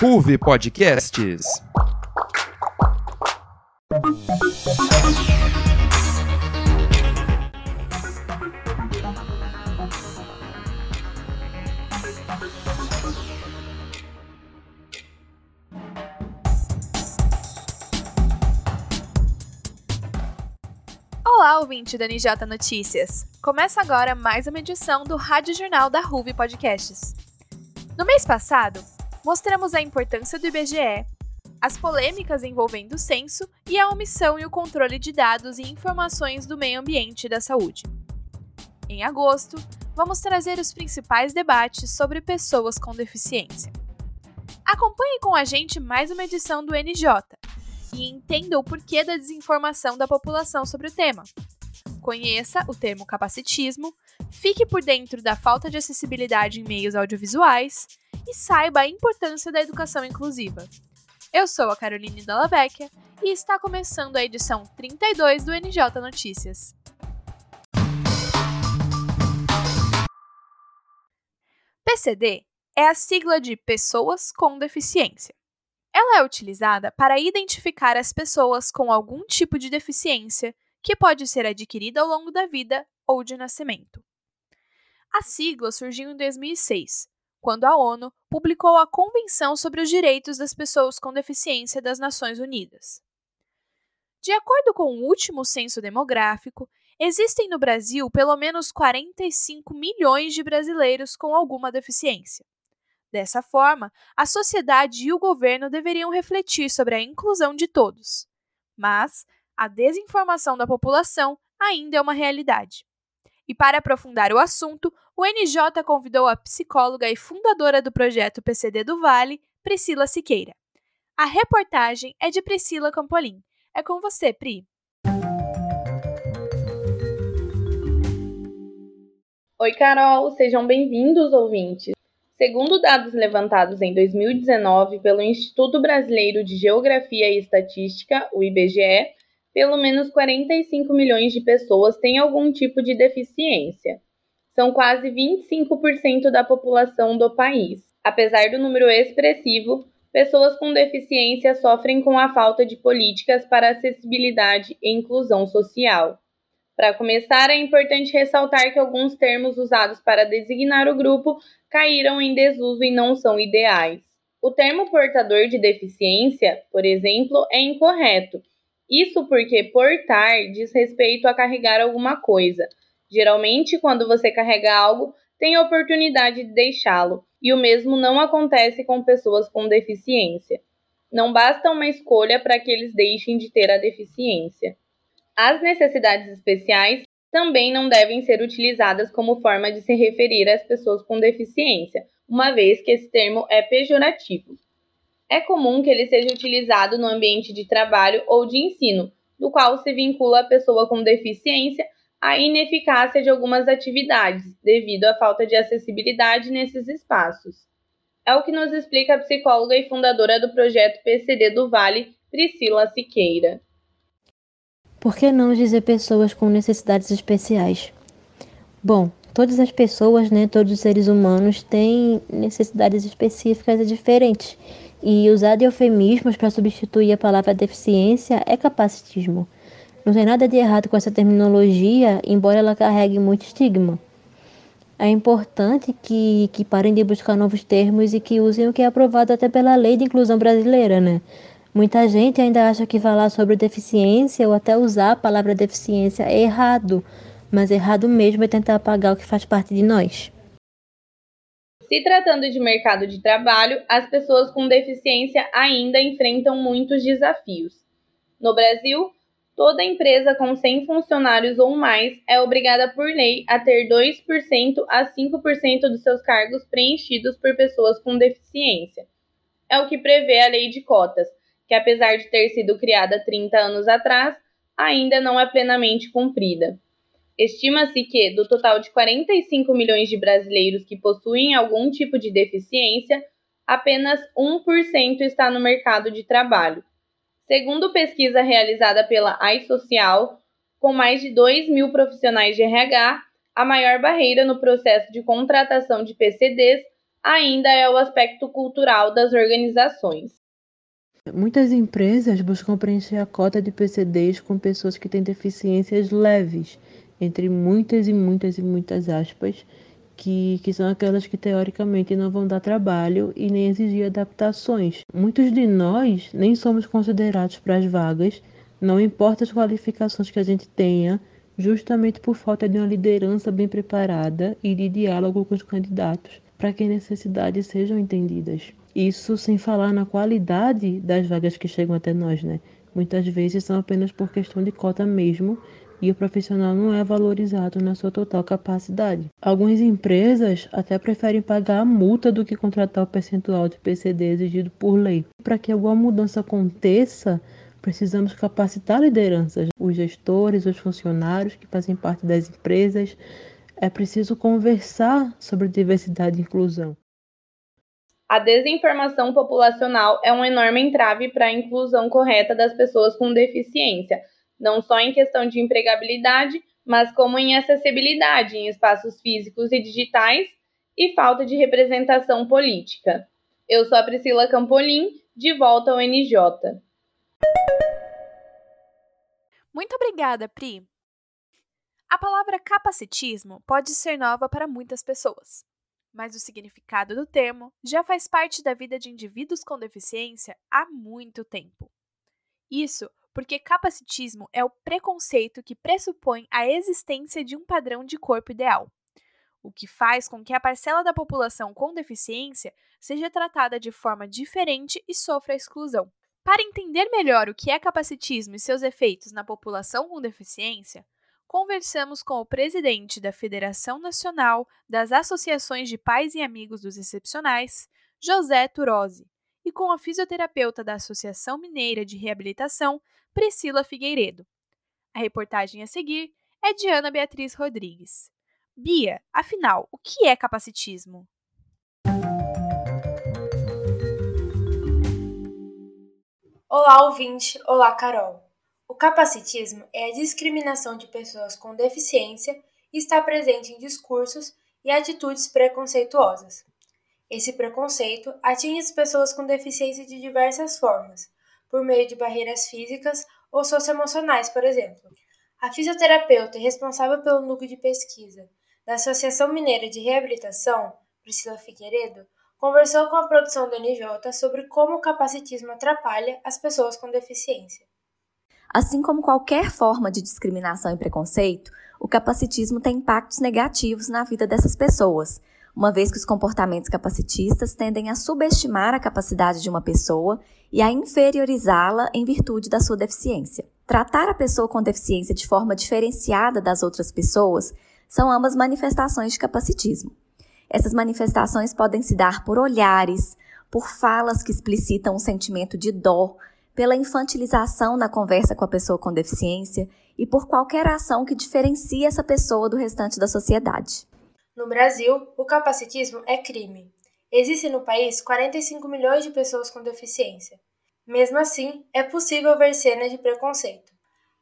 Ruve Podcasts. Ouvinte da NJ Notícias. Começa agora mais uma edição do Rádio Jornal da Ruve Podcasts. No mês passado, mostramos a importância do IBGE, as polêmicas envolvendo o censo e a omissão e o controle de dados e informações do meio ambiente e da saúde. Em agosto, vamos trazer os principais debates sobre pessoas com deficiência. Acompanhe com a gente mais uma edição do NJ e entenda o porquê da desinformação da população sobre o tema. Conheça o termo capacitismo, fique por dentro da falta de acessibilidade em meios audiovisuais e saiba a importância da educação inclusiva. Eu sou a Caroline Dallavecchia e está começando a edição 32 do NJ Notícias. PCD é a sigla de Pessoas com Deficiência. Ela é utilizada para identificar as pessoas com algum tipo de deficiência que pode ser adquirida ao longo da vida ou de nascimento. A sigla surgiu em 2006, quando a ONU publicou a Convenção sobre os Direitos das Pessoas com Deficiência das Nações Unidas. De acordo com o último censo demográfico, existem no Brasil pelo menos 45 milhões de brasileiros com alguma deficiência. Dessa forma, a sociedade e o governo deveriam refletir sobre a inclusão de todos. Mas a desinformação da população ainda é uma realidade. E para aprofundar o assunto, o NJ convidou a psicóloga e fundadora do projeto PCD do Vale, Priscila Siqueira. A reportagem é de Priscila Campolim. É com você, Pri. Oi, Carol, sejam bem-vindos, ouvintes. Segundo dados levantados em 2019 pelo Instituto Brasileiro de Geografia e Estatística, o IBGE, pelo menos 45 milhões de pessoas têm algum tipo de deficiência. São quase 25% da população do país. Apesar do número expressivo, pessoas com deficiência sofrem com a falta de políticas para acessibilidade e inclusão social. Para começar, é importante ressaltar que alguns termos usados para designar o grupo caíram em desuso e não são ideais. O termo portador de deficiência, por exemplo, é incorreto. Isso porque portar diz respeito a carregar alguma coisa. Geralmente, quando você carrega algo, tem a oportunidade de deixá-lo, e o mesmo não acontece com pessoas com deficiência. Não basta uma escolha para que eles deixem de ter a deficiência. As necessidades especiais também não devem ser utilizadas como forma de se referir às pessoas com deficiência, uma vez que esse termo é pejorativo. É comum que ele seja utilizado no ambiente de trabalho ou de ensino, no qual se vincula a pessoa com deficiência à ineficácia de algumas atividades, devido à falta de acessibilidade nesses espaços. É o que nos explica a psicóloga e fundadora do projeto PCD do Vale, Priscila Siqueira. Por que não dizer pessoas com necessidades especiais? Bom, todas as pessoas, né, todos os seres humanos têm necessidades específicas e diferentes. E usar eufemismos para substituir a palavra deficiência é capacitismo. Não tem nada de errado com essa terminologia, embora ela carregue muito estigma. É importante que, que parem de buscar novos termos e que usem o que é aprovado até pela lei de inclusão brasileira, né? Muita gente ainda acha que falar sobre deficiência ou até usar a palavra deficiência é errado, mas errado mesmo é tentar apagar o que faz parte de nós. Se tratando de mercado de trabalho, as pessoas com deficiência ainda enfrentam muitos desafios. No Brasil, toda empresa com 100 funcionários ou mais é obrigada por lei a ter 2% a 5% dos seus cargos preenchidos por pessoas com deficiência. É o que prevê a lei de cotas, que apesar de ter sido criada 30 anos atrás, ainda não é plenamente cumprida. Estima-se que, do total de 45 milhões de brasileiros que possuem algum tipo de deficiência, apenas 1% está no mercado de trabalho. Segundo pesquisa realizada pela iSocial, com mais de 2 mil profissionais de RH, A maior barreira no processo de contratação de PCDs ainda é o aspecto cultural das organizações. Muitas empresas buscam preencher a cota de PCDs com pessoas que têm deficiências leves, entre muitas e muitas e muitas aspas, que, que são aquelas que teoricamente não vão dar trabalho e nem exigir adaptações. Muitos de nós nem somos considerados para as vagas, não importa as qualificações que a gente tenha, justamente por falta de uma liderança bem preparada e de diálogo com os candidatos, para que necessidades sejam entendidas. Isso sem falar na qualidade das vagas que chegam até nós, né? Muitas vezes são apenas por questão de cota mesmo e o profissional não é valorizado na sua total capacidade. Algumas empresas até preferem pagar a multa do que contratar o percentual de PCD exigido por lei. Para que alguma mudança aconteça, precisamos capacitar lideranças, os gestores, os funcionários que fazem parte das empresas. É preciso conversar sobre diversidade e inclusão. A desinformação populacional é um enorme entrave para a inclusão correta das pessoas com deficiência, não só em questão de empregabilidade, mas como em acessibilidade em espaços físicos e digitais e falta de representação política. Eu sou a Priscila Campolim, de volta ao NJ. Muito obrigada, Pri. A palavra capacitismo pode ser nova para muitas pessoas mas o significado do termo já faz parte da vida de indivíduos com deficiência há muito tempo. Isso porque capacitismo é o preconceito que pressupõe a existência de um padrão de corpo ideal, o que faz com que a parcela da população com deficiência seja tratada de forma diferente e sofra exclusão. Para entender melhor o que é capacitismo e seus efeitos na população com deficiência, conversamos com o presidente da Federação Nacional das Associações de Pais e Amigos dos Excepcionais, José Turosi, e com a fisioterapeuta da Associação Mineira de Reabilitação, Priscila Figueiredo. A reportagem a seguir é de Ana Beatriz Rodrigues. Bia, afinal, o que é capacitismo? Olá, ouvinte! Olá, Carol! O capacitismo é a discriminação de pessoas com deficiência e está presente em discursos e atitudes preconceituosas. Esse preconceito atinge as pessoas com deficiência de diversas formas, por meio de barreiras físicas ou socioemocionais, por exemplo. A fisioterapeuta responsável pelo núcleo de pesquisa da Associação Mineira de Reabilitação, Priscila Figueiredo, conversou com a produção do NJ sobre como o capacitismo atrapalha as pessoas com deficiência. Assim como qualquer forma de discriminação e preconceito, o capacitismo tem impactos negativos na vida dessas pessoas, uma vez que os comportamentos capacitistas tendem a subestimar a capacidade de uma pessoa e a inferiorizá-la em virtude da sua deficiência. Tratar a pessoa com deficiência de forma diferenciada das outras pessoas são ambas manifestações de capacitismo. Essas manifestações podem se dar por olhares, por falas que explicitam um sentimento de dó, pela infantilização na conversa com a pessoa com deficiência e por qualquer ação que diferencie essa pessoa do restante da sociedade. No Brasil, o capacitismo é crime. Existem no país 45 milhões de pessoas com deficiência. Mesmo assim, é possível ver cenas de preconceito.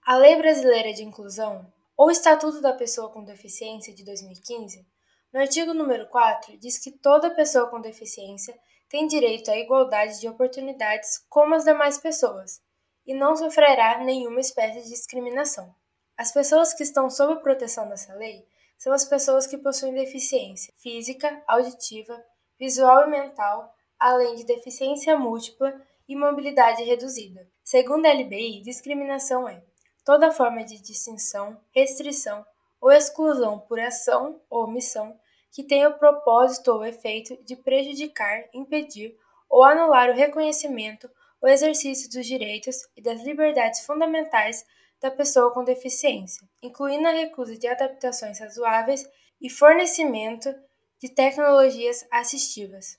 A Lei Brasileira de Inclusão, ou Estatuto da Pessoa com Deficiência de 2015, no artigo número 4, diz que toda pessoa com deficiência tem direito à igualdade de oportunidades como as demais pessoas e não sofrerá nenhuma espécie de discriminação. As pessoas que estão sob a proteção dessa lei são as pessoas que possuem deficiência física, auditiva, visual e mental, além de deficiência múltipla e mobilidade reduzida. Segundo a LBI, discriminação é toda forma de distinção, restrição ou exclusão por ação ou omissão que tenha o propósito ou efeito de prejudicar, impedir ou anular o reconhecimento ou exercício dos direitos e das liberdades fundamentais da pessoa com deficiência, incluindo a recusa de adaptações razoáveis e fornecimento de tecnologias assistivas.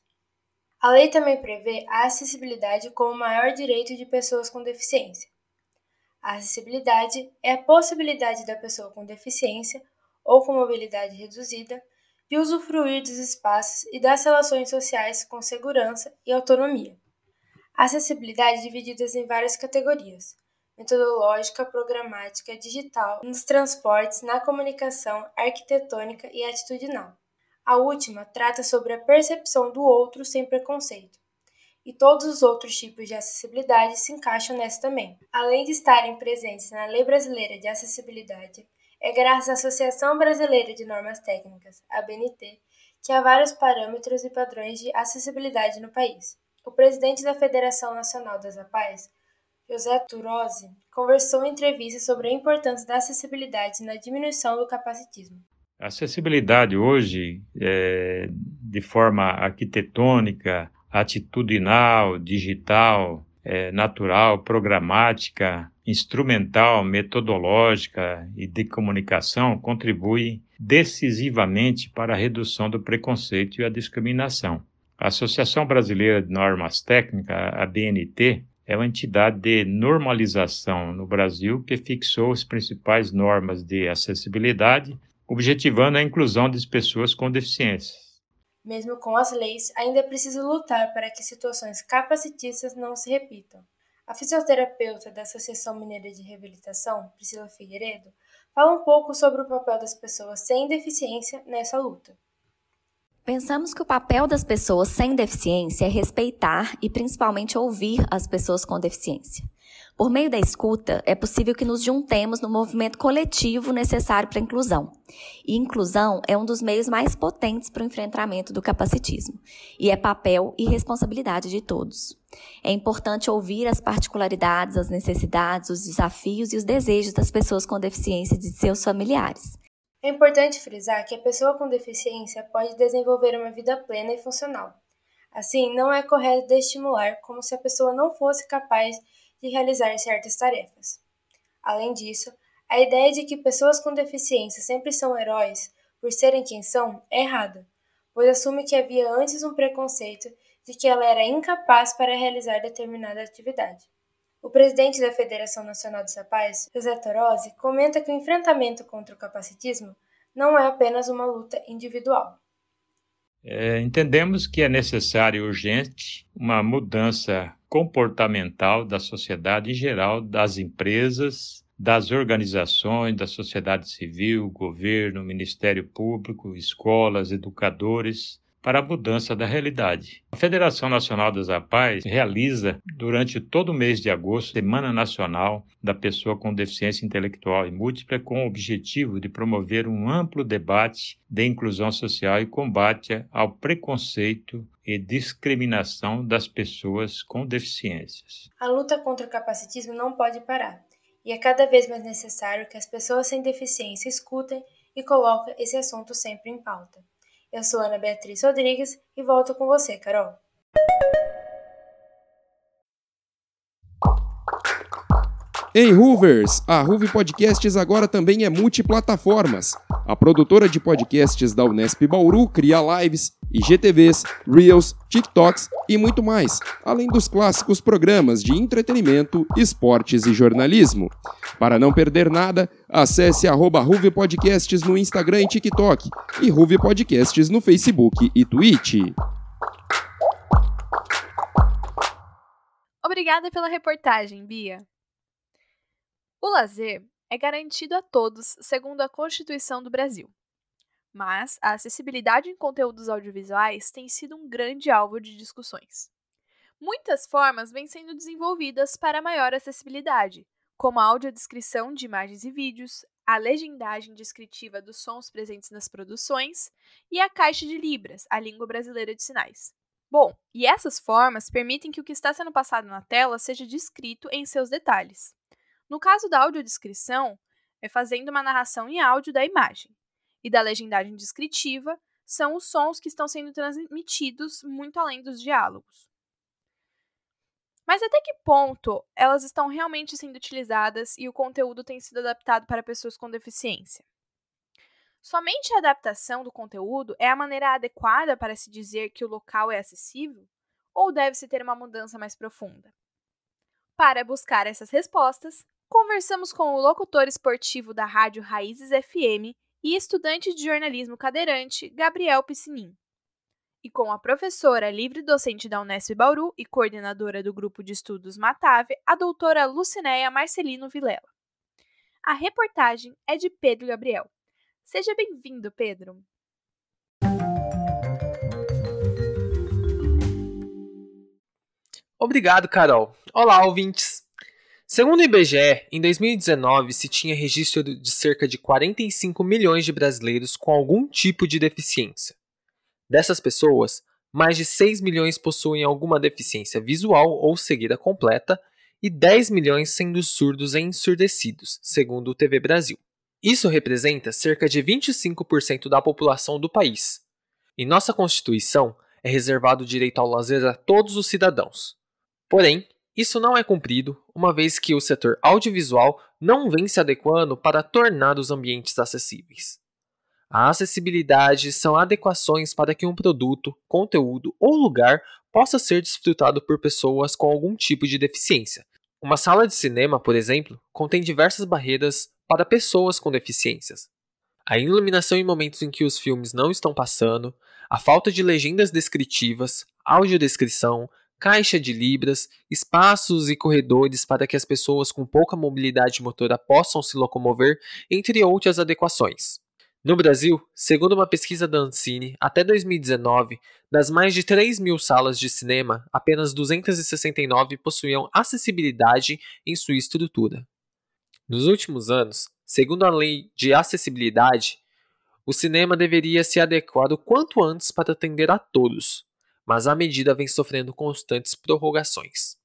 A lei também prevê a acessibilidade como maior direito de pessoas com deficiência. A acessibilidade é a possibilidade da pessoa com deficiência ou com mobilidade reduzida de usufruir dos espaços e das relações sociais com segurança e autonomia. A acessibilidade é dividida em várias categorias, metodológica, programática, digital, nos transportes, na comunicação, arquitetônica e atitudinal. A última trata sobre a percepção do outro sem preconceito. E todos os outros tipos de acessibilidade se encaixam nessa também. Além de estarem presentes na Lei Brasileira de Acessibilidade, é graças à Associação Brasileira de Normas Técnicas, a BNT, que há vários parâmetros e padrões de acessibilidade no país. O presidente da Federação Nacional das APAES, José Turozzi, conversou em entrevista sobre a importância da acessibilidade na diminuição do capacitismo. A acessibilidade hoje, é, de forma arquitetônica, atitudinal, digital, é, natural, programática, instrumental, metodológica e de comunicação, contribui decisivamente para a redução do preconceito e a discriminação. A Associação Brasileira de Normas Técnicas, a BNT, é uma entidade de normalização no Brasil que fixou as principais normas de acessibilidade, objetivando a inclusão das pessoas com deficiências. Mesmo com as leis, ainda é preciso lutar para que situações capacitistas não se repitam. A fisioterapeuta da Associação Mineira de Reabilitação, Priscila Figueiredo, fala um pouco sobre o papel das pessoas sem deficiência nessa luta. Pensamos que o papel das pessoas sem deficiência é respeitar e principalmente ouvir as pessoas com deficiência. Por meio da escuta, é possível que nos juntemos no movimento coletivo necessário para a inclusão. E inclusão é um dos meios mais potentes para o enfrentamento do capacitismo, e é papel e responsabilidade de todos. É importante ouvir as particularidades, as necessidades, os desafios e os desejos das pessoas com deficiência e de seus familiares. É importante frisar que a pessoa com deficiência pode desenvolver uma vida plena e funcional. Assim, não é correto desestimular como se a pessoa não fosse capaz de realizar certas tarefas. Além disso, a ideia de que pessoas com deficiência sempre são heróis por serem quem são é errada, pois assume que havia antes um preconceito de que ela era incapaz para realizar determinada atividade. O presidente da Federação Nacional dos Rapazes, José Torozzi, comenta que o enfrentamento contra o capacitismo não é apenas uma luta individual. É, entendemos que é necessário urgente uma mudança comportamental da sociedade em geral, das empresas, das organizações, da sociedade civil, governo, Ministério Público, escolas, educadores, para a mudança da realidade. A Federação Nacional das APAES realiza, durante todo o mês de agosto, Semana Nacional da Pessoa com Deficiência Intelectual e Múltipla, com o objetivo de promover um amplo debate de inclusão social e combate ao preconceito e discriminação das pessoas com deficiências. A luta contra o capacitismo não pode parar, e é cada vez mais necessário que as pessoas sem deficiência escutem e coloquem esse assunto sempre em pauta. Eu sou Ana Beatriz Rodrigues e volto com você, Carol. Em Hoovers, a Hoove Podcasts agora também é multiplataformas. A produtora de podcasts da Unesp Bauru cria lives, IGTVs, Reels, TikToks e muito mais, além dos clássicos programas de entretenimento, esportes e jornalismo. Para não perder nada, acesse arroba Ruve Podcasts no Instagram e TikTok e Ruve Podcasts no Facebook e Twitch. Obrigada pela reportagem, Bia. O lazer é garantido a todos segundo a Constituição do Brasil. Mas a acessibilidade em conteúdos audiovisuais tem sido um grande alvo de discussões. Muitas formas vêm sendo desenvolvidas para maior acessibilidade, como a audiodescrição de imagens e vídeos, a legendagem descritiva dos sons presentes nas produções e a caixa de Libras, a língua brasileira de sinais. Bom, e essas formas permitem que o que está sendo passado na tela seja descrito em seus detalhes. No caso da audiodescrição, é fazendo uma narração em áudio da imagem, e da legendagem descritiva são os sons que estão sendo transmitidos muito além dos diálogos. Mas até que ponto elas estão realmente sendo utilizadas e o conteúdo tem sido adaptado para pessoas com deficiência? Somente a adaptação do conteúdo é a maneira adequada para se dizer que o local é acessível? Ou deve-se ter uma mudança mais profunda? Para buscar essas respostas, Conversamos com o locutor esportivo da Rádio Raízes FM e estudante de jornalismo cadeirante, Gabriel Piscinin. E com a professora livre docente da Unesp Bauru e coordenadora do grupo de estudos Matave, a doutora Lucinéia Marcelino Vilela. A reportagem é de Pedro Gabriel. Seja bem-vindo, Pedro. Obrigado, Carol. Olá, ouvintes. Segundo o IBGE, em 2019 se tinha registro de cerca de 45 milhões de brasileiros com algum tipo de deficiência. Dessas pessoas, mais de 6 milhões possuem alguma deficiência visual ou cegueira completa e 10 milhões sendo surdos e ensurdecidos, segundo o TV Brasil. Isso representa cerca de 25% da população do país. Em nossa Constituição, é reservado o direito ao lazer a todos os cidadãos. Porém, isso não é cumprido, uma vez que o setor audiovisual não vem se adequando para tornar os ambientes acessíveis. A acessibilidade são adequações para que um produto, conteúdo ou lugar possa ser desfrutado por pessoas com algum tipo de deficiência. Uma sala de cinema, por exemplo, contém diversas barreiras para pessoas com deficiências. A iluminação em momentos em que os filmes não estão passando, a falta de legendas descritivas, audiodescrição, caixa de libras, espaços e corredores para que as pessoas com pouca mobilidade motora possam se locomover, entre outras adequações. No Brasil, segundo uma pesquisa da Ancine, até 2019, das mais de 3 mil salas de cinema, apenas 269 possuíam acessibilidade em sua estrutura. Nos últimos anos, segundo a lei de acessibilidade, o cinema deveria se adequar o quanto antes para atender a todos, mas a medida vem sofrendo constantes prorrogações.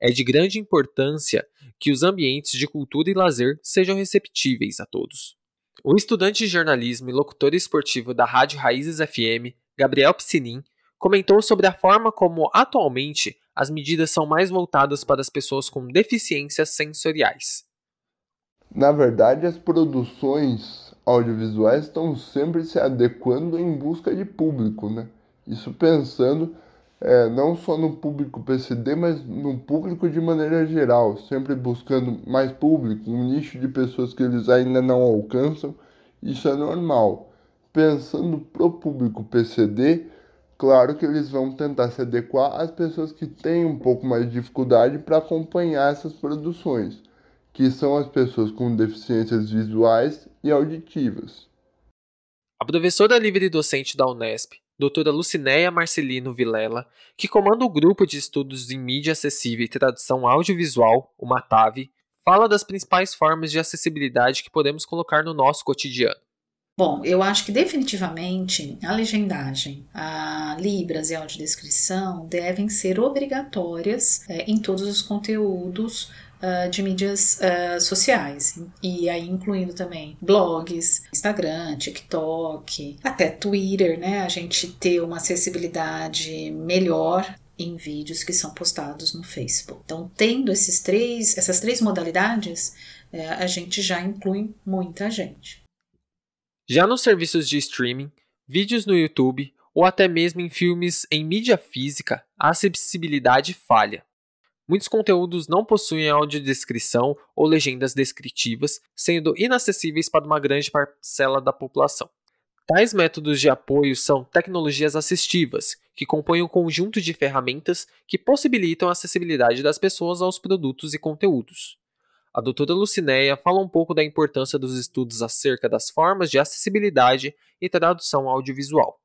É de grande importância que os ambientes de cultura e lazer sejam receptíveis a todos. O estudante de jornalismo e locutor esportivo da Rádio Raízes FM, Gabriel Piscinin, comentou sobre a forma como, atualmente, as medidas são mais voltadas para as pessoas com deficiências sensoriais. Na verdade, as produções audiovisuais estão sempre se adequando em busca de público, né? Isso pensando é, não só no público PCD, mas no público de maneira geral, sempre buscando mais público, um nicho de pessoas que eles ainda não alcançam, isso é normal. Pensando pro público PCD, claro que eles vão tentar se adequar às pessoas que têm um pouco mais de dificuldade para acompanhar essas produções, que são as pessoas com deficiências visuais e auditivas. A professora livre docente da Unesp, doutora Lucinéia Marcelino Vilela, que comanda o grupo de estudos em mídia acessível e tradução audiovisual, o MATAV, fala das principais formas de acessibilidade que podemos colocar no nosso cotidiano. Bom, eu acho que definitivamente a legendagem, a Libras e a audiodescrição devem ser obrigatórias é, em todos os conteúdos uh, de mídias uh, sociais, e aí incluindo também blogs, Instagram, TikTok, até Twitter, né? A gente ter uma acessibilidade melhor em vídeos que são postados no Facebook. Então, tendo esses três, essas três modalidades, é, a gente já inclui muita gente. Já nos serviços de streaming, vídeos no YouTube ou até mesmo em filmes em mídia física, a acessibilidade falha. Muitos conteúdos não possuem audiodescrição ou legendas descritivas, sendo inacessíveis para uma grande parcela da população. Tais métodos de apoio são tecnologias assistivas, que compõem um conjunto de ferramentas que possibilitam a acessibilidade das pessoas aos produtos e conteúdos. A doutora Lucinéia fala um pouco da importância dos estudos acerca das formas de acessibilidade e tradução audiovisual.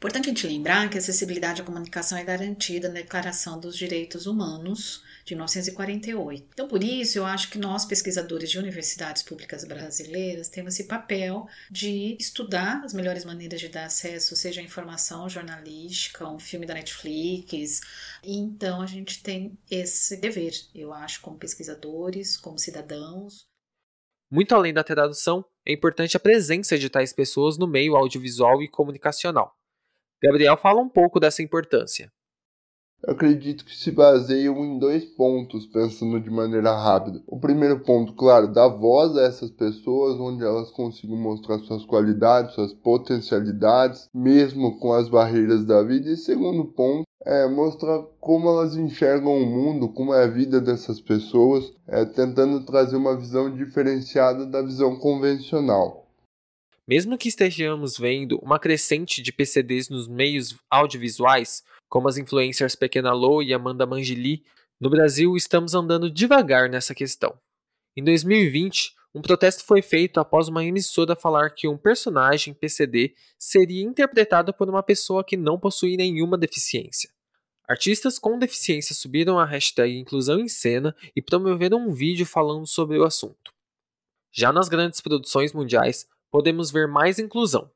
Importante a gente lembrar que a acessibilidade à comunicação é garantida na Declaração dos Direitos Humanos de 1948. Então, por isso, eu acho que nós, pesquisadores de universidades públicas brasileiras, temos esse papel de estudar as melhores maneiras de dar acesso, seja a informação jornalística, um filme da Netflix. E, então, a gente tem esse dever, eu acho, como pesquisadores, como cidadãos. Muito além da tradução, é importante a presença de tais pessoas no meio audiovisual e comunicacional. Gabriel fala um pouco dessa importância. Eu acredito que se baseiam em dois pontos, pensando de maneira rápida. O primeiro ponto, claro, dar voz a essas pessoas, onde elas consigam mostrar suas qualidades, suas potencialidades, mesmo com as barreiras da vida. E segundo ponto, é mostrar como elas enxergam o mundo, como é a vida dessas pessoas, é, tentando trazer uma visão diferenciada da visão convencional. Mesmo que estejamos vendo uma crescente de PCDs nos meios audiovisuais, como as influencers Pequena Lô e Amanda Mangili, no Brasil estamos andando devagar nessa questão. Em 2020, um protesto foi feito após uma emissora falar que um personagem PCD seria interpretado por uma pessoa que não possui nenhuma deficiência. Artistas com deficiência subiram a hashtag Inclusão em Cena e promoveram um vídeo falando sobre o assunto. Já nas grandes produções mundiais, podemos ver mais inclusão.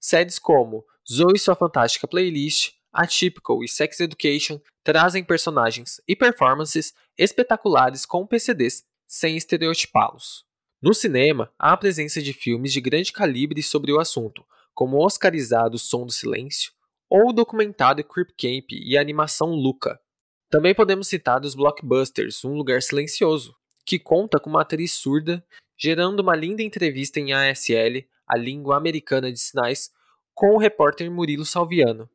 Séries como Zoe Sua Fantástica Playlist, Atypical e Sex Education trazem personagens e performances espetaculares com PCDs sem estereotipá-los. No cinema, há a presença de filmes de grande calibre sobre o assunto, como o oscarizado Som do Silêncio ou o documentário Creep Camp e a animação Luca. Também podemos citar os blockbusters Um Lugar Silencioso, que conta com uma atriz surda gerando uma linda entrevista em ASL, a língua americana de sinais, com o repórter Murilo Salviano,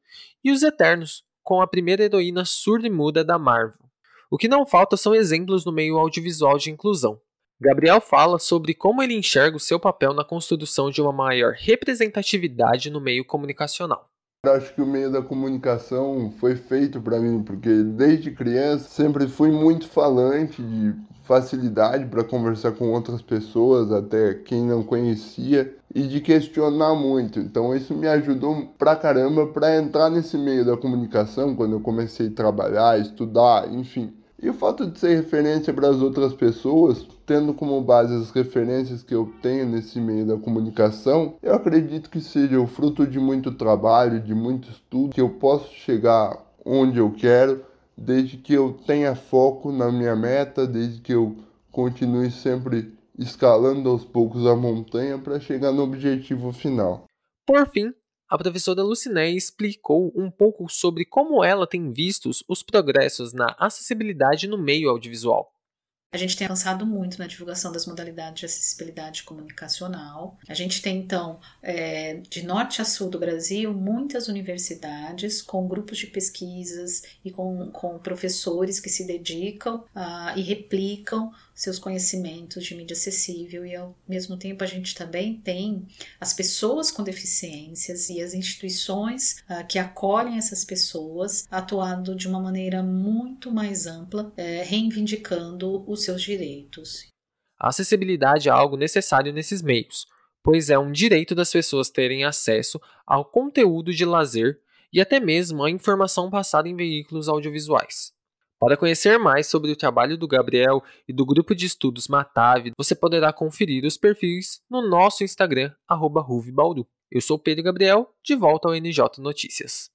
e Os Eternos, com a primeira heroína surda e muda da Marvel. O que não falta são exemplos no meio audiovisual de inclusão. Gabriel fala sobre como ele enxerga o seu papel na construção de uma maior representatividade no meio comunicacional. Acho que o meio da comunicação foi feito para mim, porque desde criança sempre fui muito falante, de facilidade para conversar com outras pessoas, até quem não conhecia, e de questionar muito. Então isso me ajudou pra caramba para entrar nesse meio da comunicação quando eu comecei a trabalhar, estudar, enfim. E o fato de ser referência para as outras pessoas, tendo como base as referências que eu tenho nesse meio da comunicação, eu acredito que seja o fruto de muito trabalho, de muito estudo, que eu posso chegar onde eu quero, desde que eu tenha foco na minha meta, desde que eu continue sempre escalando aos poucos a montanha para chegar no objetivo final. Por fim, a professora Lucinéia explicou um pouco sobre como ela tem visto os progressos na acessibilidade no meio audiovisual. A gente tem avançado muito na divulgação das modalidades de acessibilidade comunicacional. A gente tem, então, é, de norte a sul do Brasil, muitas universidades com grupos de pesquisas e com, com professores que se dedicam uh, e replicam seus conhecimentos de mídia acessível e ao mesmo tempo a gente também tem as pessoas com deficiências e as instituições uh, que acolhem essas pessoas atuando de uma maneira muito mais ampla, uh, reivindicando os seus direitos. A acessibilidade é algo necessário nesses meios, pois é um direito das pessoas terem acesso ao conteúdo de lazer e até mesmo à informação passada em veículos audiovisuais. Para conhecer mais sobre o trabalho do Gabriel e do grupo de estudos Matave, você poderá conferir os perfis no nosso Instagram, @ruvebauru. Eu sou Pedro Gabriel, de volta ao NJ Notícias.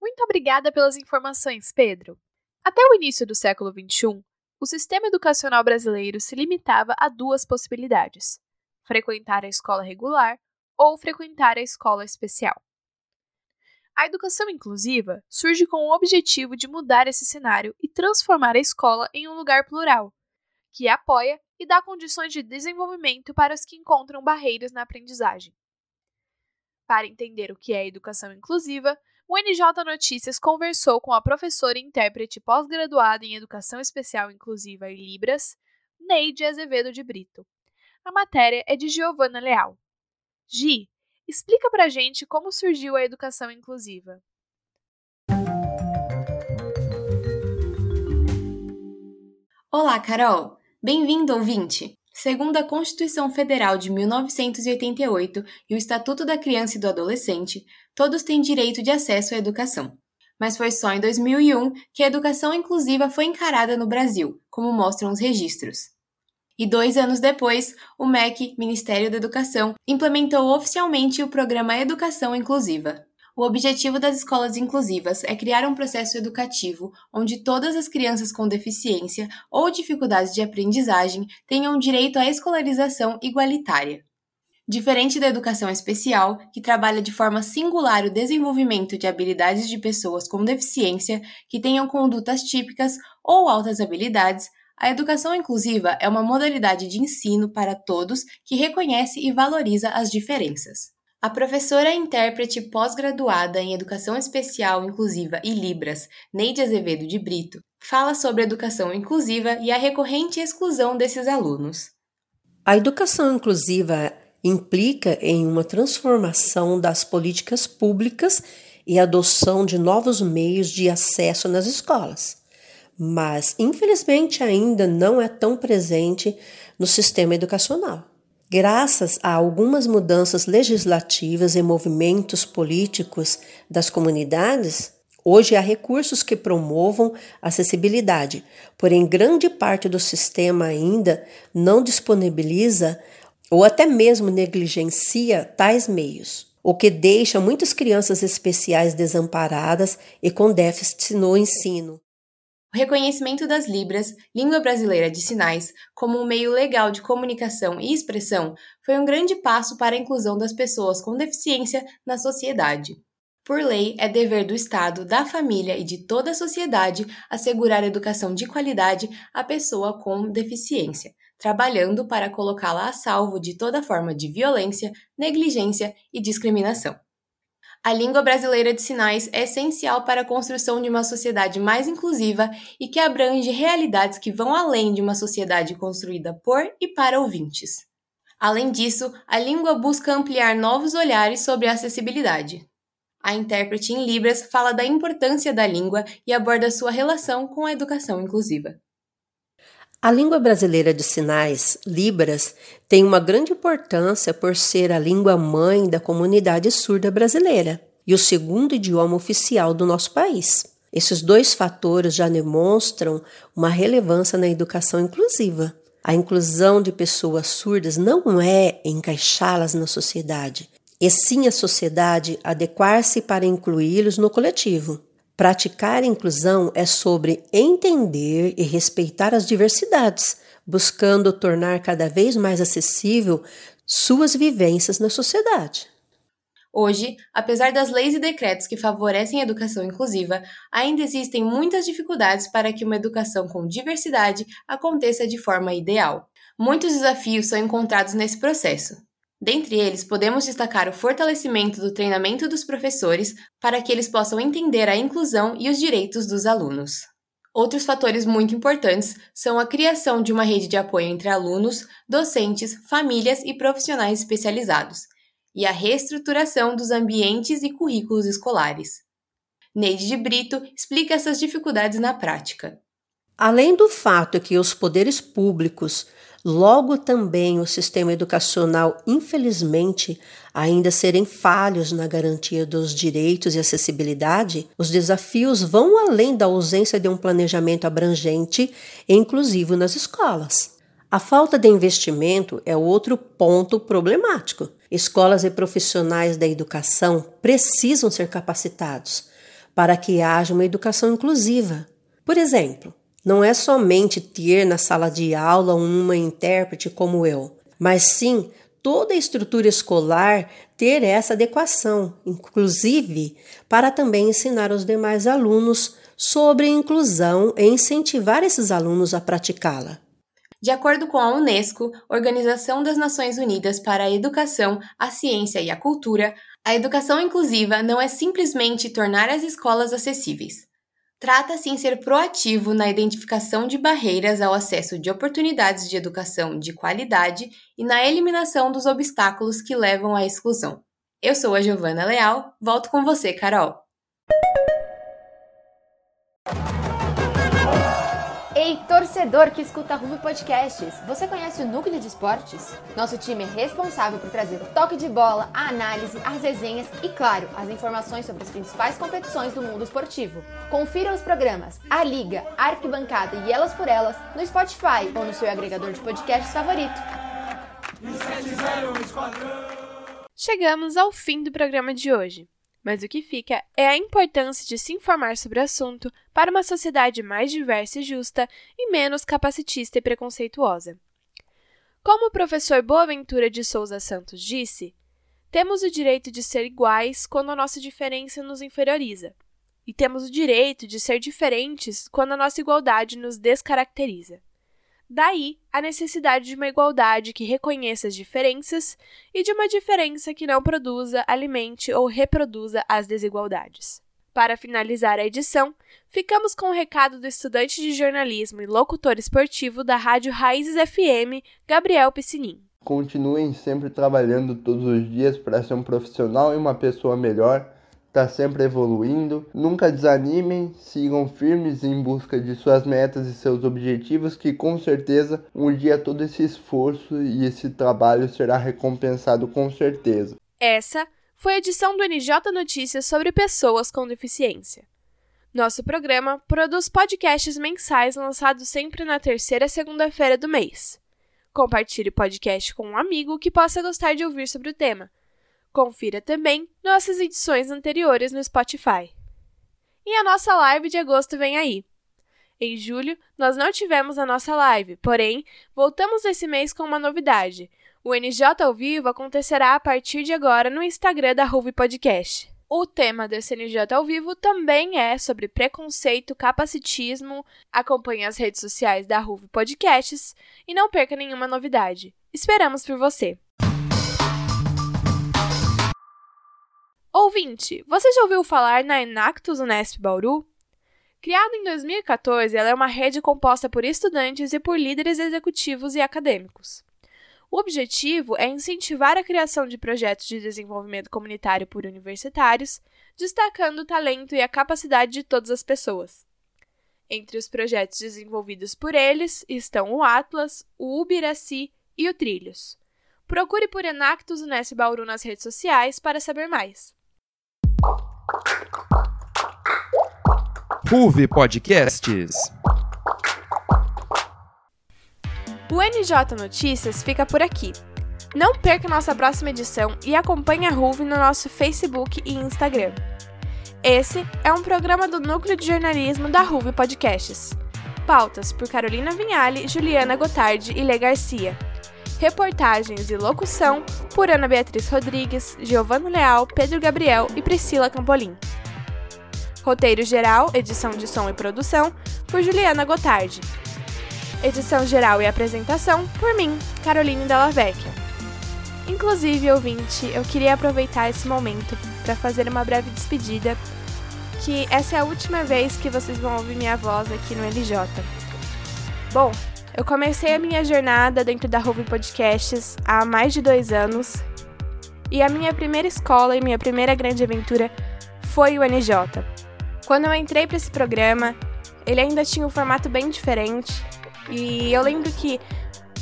Muito obrigada pelas informações, Pedro. Até o início do século XXI, o sistema educacional brasileiro se limitava a duas possibilidades: frequentar a escola regular ou frequentar a escola especial. A educação inclusiva surge com o objetivo de mudar esse cenário e transformar a escola em um lugar plural, que apoia e dá condições de desenvolvimento para os que encontram barreiras na aprendizagem. Para entender o que é educação inclusiva, o NJ Notícias conversou com a professora e intérprete pós-graduada em Educação Especial Inclusiva e Libras, Neide Azevedo de Brito. A matéria é de Giovana Leal. Gi, Explica pra gente como surgiu a educação inclusiva. Olá, Carol! Bem-vindo, ouvinte! Segundo a Constituição Federal de 1988 e o Estatuto da Criança e do Adolescente, todos têm direito de acesso à educação. Mas foi só em 2001 que a educação inclusiva foi encarada no Brasil, como mostram os registros. E dois anos depois, o MEC, Ministério da Educação, implementou oficialmente o programa Educação Inclusiva. O objetivo das escolas inclusivas é criar um processo educativo onde todas as crianças com deficiência ou dificuldades de aprendizagem tenham direito à escolarização igualitária. Diferente da educação especial, que trabalha de forma singular o desenvolvimento de habilidades de pessoas com deficiência que tenham condutas típicas ou altas habilidades, a educação inclusiva é uma modalidade de ensino para todos que reconhece e valoriza as diferenças. A professora e intérprete pós-graduada em Educação Especial Inclusiva e Libras, Neide Azevedo de Brito, fala sobre a educação inclusiva e a recorrente exclusão desses alunos. A educação inclusiva implica em uma transformação das políticas públicas e adoção de novos meios de acesso nas escolas, mas infelizmente ainda não é tão presente no sistema educacional. Graças a algumas mudanças legislativas e movimentos políticos das comunidades, hoje há recursos que promovam acessibilidade, porém grande parte do sistema ainda não disponibiliza ou até mesmo negligencia tais meios, o que deixa muitas crianças especiais desamparadas e com déficit no ensino. O reconhecimento das Libras, língua brasileira de sinais, como um meio legal de comunicação e expressão foi um grande passo para a inclusão das pessoas com deficiência na sociedade. Por lei, é dever do Estado, da família e de toda a sociedade assegurar educação de qualidade à pessoa com deficiência, trabalhando para colocá-la a salvo de toda forma de violência, negligência e discriminação. A língua brasileira de sinais é essencial para a construção de uma sociedade mais inclusiva e que abrange realidades que vão além de uma sociedade construída por e para ouvintes. Além disso, a língua busca ampliar novos olhares sobre a acessibilidade. A intérprete em Libras fala da importância da língua e aborda sua relação com a educação inclusiva. A língua brasileira de sinais, Libras, tem uma grande importância por ser a língua mãe da comunidade surda brasileira e o segundo idioma oficial do nosso país. Esses dois fatores já demonstram uma relevância na educação inclusiva. A inclusão de pessoas surdas não é encaixá-las na sociedade, e sim a sociedade adequar-se para incluí-los no coletivo. Praticar inclusão é sobre entender e respeitar as diversidades, buscando tornar cada vez mais acessível suas vivências na sociedade. Hoje, apesar das leis e decretos que favorecem a educação inclusiva, ainda existem muitas dificuldades para que uma educação com diversidade aconteça de forma ideal. Muitos desafios são encontrados nesse processo, Dentre eles, podemos destacar o fortalecimento do treinamento dos professores para que eles possam entender a inclusão e os direitos dos alunos. Outros fatores muito importantes são a criação de uma rede de apoio entre alunos, docentes, famílias e profissionais especializados, e a reestruturação dos ambientes e currículos escolares. Neide de Brito explica essas dificuldades na prática. Além do fato que os poderes públicos Logo também o sistema educacional, infelizmente, ainda serem falhos na garantia dos direitos e acessibilidade, os desafios vão além da ausência de um planejamento abrangente e inclusivo nas escolas. A falta de investimento é outro ponto problemático. Escolas e profissionais da educação precisam ser capacitados para que haja uma educação inclusiva. Por exemplo, não é somente ter na sala de aula uma intérprete como eu, mas sim toda a estrutura escolar ter essa adequação, inclusive para também ensinar os demais alunos sobre inclusão e incentivar esses alunos a praticá-la. De acordo com a Unesco, Organização das Nações Unidas para a Educação, a Ciência e a Cultura, a educação inclusiva não é simplesmente tornar as escolas acessíveis. Trata-se em ser proativo na identificação de barreiras ao acesso de oportunidades de educação de qualidade e na eliminação dos obstáculos que levam à exclusão. Eu sou a Giovana Leal, volto com você, Carol. Ei, torcedor que escuta Rumo Podcasts, você conhece o Núcleo de Esportes? Nosso time é responsável por trazer o toque de bola, a análise, as resenhas e, claro, as informações sobre as principais competições do mundo esportivo. Confira os programas A Liga, Arquibancada e Elas por Elas no Spotify ou no seu agregador de podcasts favorito. Chegamos ao fim do programa de hoje mas o que fica é a importância de se informar sobre o assunto para uma sociedade mais diversa e justa e menos capacitista e preconceituosa. Como o professor Boaventura de Souza Santos disse, temos o direito de ser iguais quando a nossa diferença nos inferioriza, e temos o direito de ser diferentes quando a nossa igualdade nos descaracteriza. Daí a necessidade de uma igualdade que reconheça as diferenças e de uma diferença que não produza, alimente ou reproduza as desigualdades. Para finalizar a edição, ficamos com o recado do estudante de jornalismo e locutor esportivo da Rádio Raízes FM, Gabriel Piscinin. Continuem sempre trabalhando todos os dias para ser um profissional e uma pessoa melhor está sempre evoluindo. Nunca desanimem, sigam firmes em busca de suas metas e seus objetivos, que com certeza um dia todo esse esforço e esse trabalho será recompensado com certeza. Essa foi a edição do NJ Notícias sobre pessoas com deficiência. Nosso programa produz podcasts mensais lançados sempre na terceira segunda-feira do mês. Compartilhe o podcast com um amigo que possa gostar de ouvir sobre o tema Confira também nossas edições anteriores no Spotify. E a nossa live de agosto vem aí. Em julho, nós não tivemos a nossa live, porém, voltamos esse mês com uma novidade. O NJ ao vivo acontecerá a partir de agora no Instagram da Ruve Podcast. O tema desse NJ ao vivo também é sobre preconceito, capacitismo. Acompanhe as redes sociais da Ruve Podcasts e não perca nenhuma novidade. Esperamos por você! Ouvinte, você já ouviu falar na Enactus Unesp Bauru? Criada em 2014, ela é uma rede composta por estudantes e por líderes executivos e acadêmicos. O objetivo é incentivar a criação de projetos de desenvolvimento comunitário por universitários, destacando o talento e a capacidade de todas as pessoas. Entre os projetos desenvolvidos por eles estão o Atlas, o Ubiraci e o Trilhos. Procure por Enactus Unesp Bauru nas redes sociais para saber mais. RUV Podcasts. O NJ Notícias fica por aqui. Não perca nossa próxima edição e acompanhe a RUV no nosso Facebook e Instagram. Esse é um programa do Núcleo de Jornalismo da RUV Podcasts. Pautas por Carolina Vinhali, Juliana Gotardi e Lê Garcia. Reportagens e locução por Ana Beatriz Rodrigues, Giovanni Leal, Pedro Gabriel e Priscila Campolim. Roteiro geral, edição de som e produção por Juliana Gotardi. Edição geral e apresentação por mim, Caroline Della Vecchia. Inclusive, ouvinte, eu queria aproveitar esse momento para fazer uma breve despedida, que essa é a última vez que vocês vão ouvir minha voz aqui no LJ. Bom, eu comecei a minha jornada dentro da Ruby Podcasts há mais de dois anos. E a minha primeira escola e minha primeira grande aventura foi o NJ. Quando eu entrei para esse programa, ele ainda tinha um formato bem diferente. E eu lembro que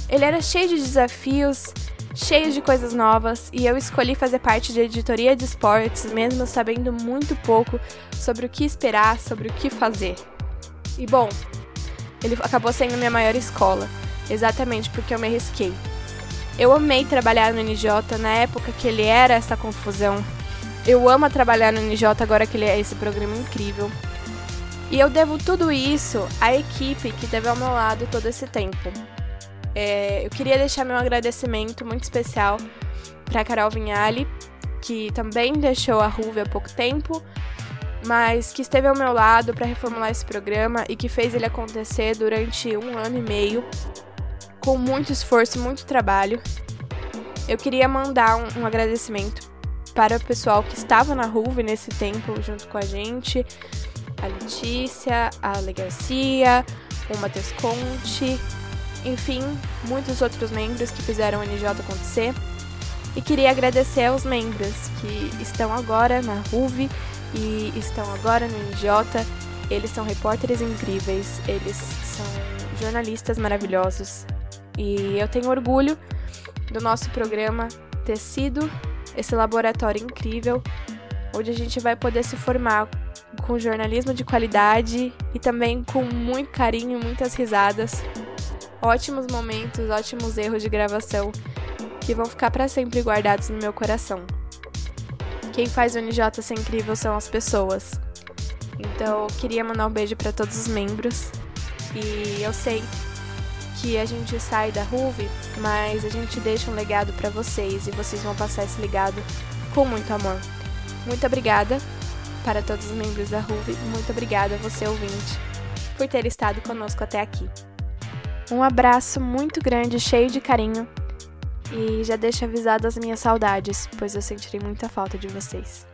ele era cheio de desafios, cheio de coisas novas, e eu escolhi fazer parte de editoria de esportes, mesmo sabendo muito pouco sobre o que esperar, sobre o que fazer. E bom, ele acabou sendo minha maior escola, exatamente porque eu me arrisquei. Eu amei trabalhar no NJ na época que ele era essa confusão. Eu amo trabalhar no NJ agora que ele é esse programa incrível. E eu devo tudo isso à equipe que teve ao meu lado todo esse tempo. É, eu queria deixar meu agradecimento muito especial para Carol Vinhali, que também deixou a Ruve há pouco tempo, mas que esteve ao meu lado para reformular esse programa e que fez ele acontecer durante um ano e meio, com muito esforço e muito trabalho. Eu queria mandar um, um agradecimento para o pessoal que estava na Ruve nesse tempo junto com a gente, a Letícia, a Ale Garcia, o Matheus Conte, enfim, muitos outros membros que fizeram o NJ acontecer. E queria agradecer aos membros que estão agora na RUV e estão agora no NJ. Eles são repórteres incríveis, eles são jornalistas maravilhosos. E eu tenho orgulho do nosso programa ter sido esse laboratório incrível, onde a gente vai poder se formar com jornalismo de qualidade e também com muito carinho, muitas risadas, ótimos momentos, ótimos erros de gravação que vão ficar para sempre guardados no meu coração. Quem faz o NJ ser incrível são as pessoas. Então, eu queria mandar um beijo para todos os membros. E eu sei que a gente sai da Ruve, mas a gente deixa um legado para vocês e vocês vão passar esse legado com muito amor. Muito obrigada para todos os membros da Ruve, muito obrigada a você ouvinte por ter estado conosco até aqui. Um abraço muito grande, cheio de carinho e já deixo avisado as minhas saudades, pois eu sentirei muita falta de vocês.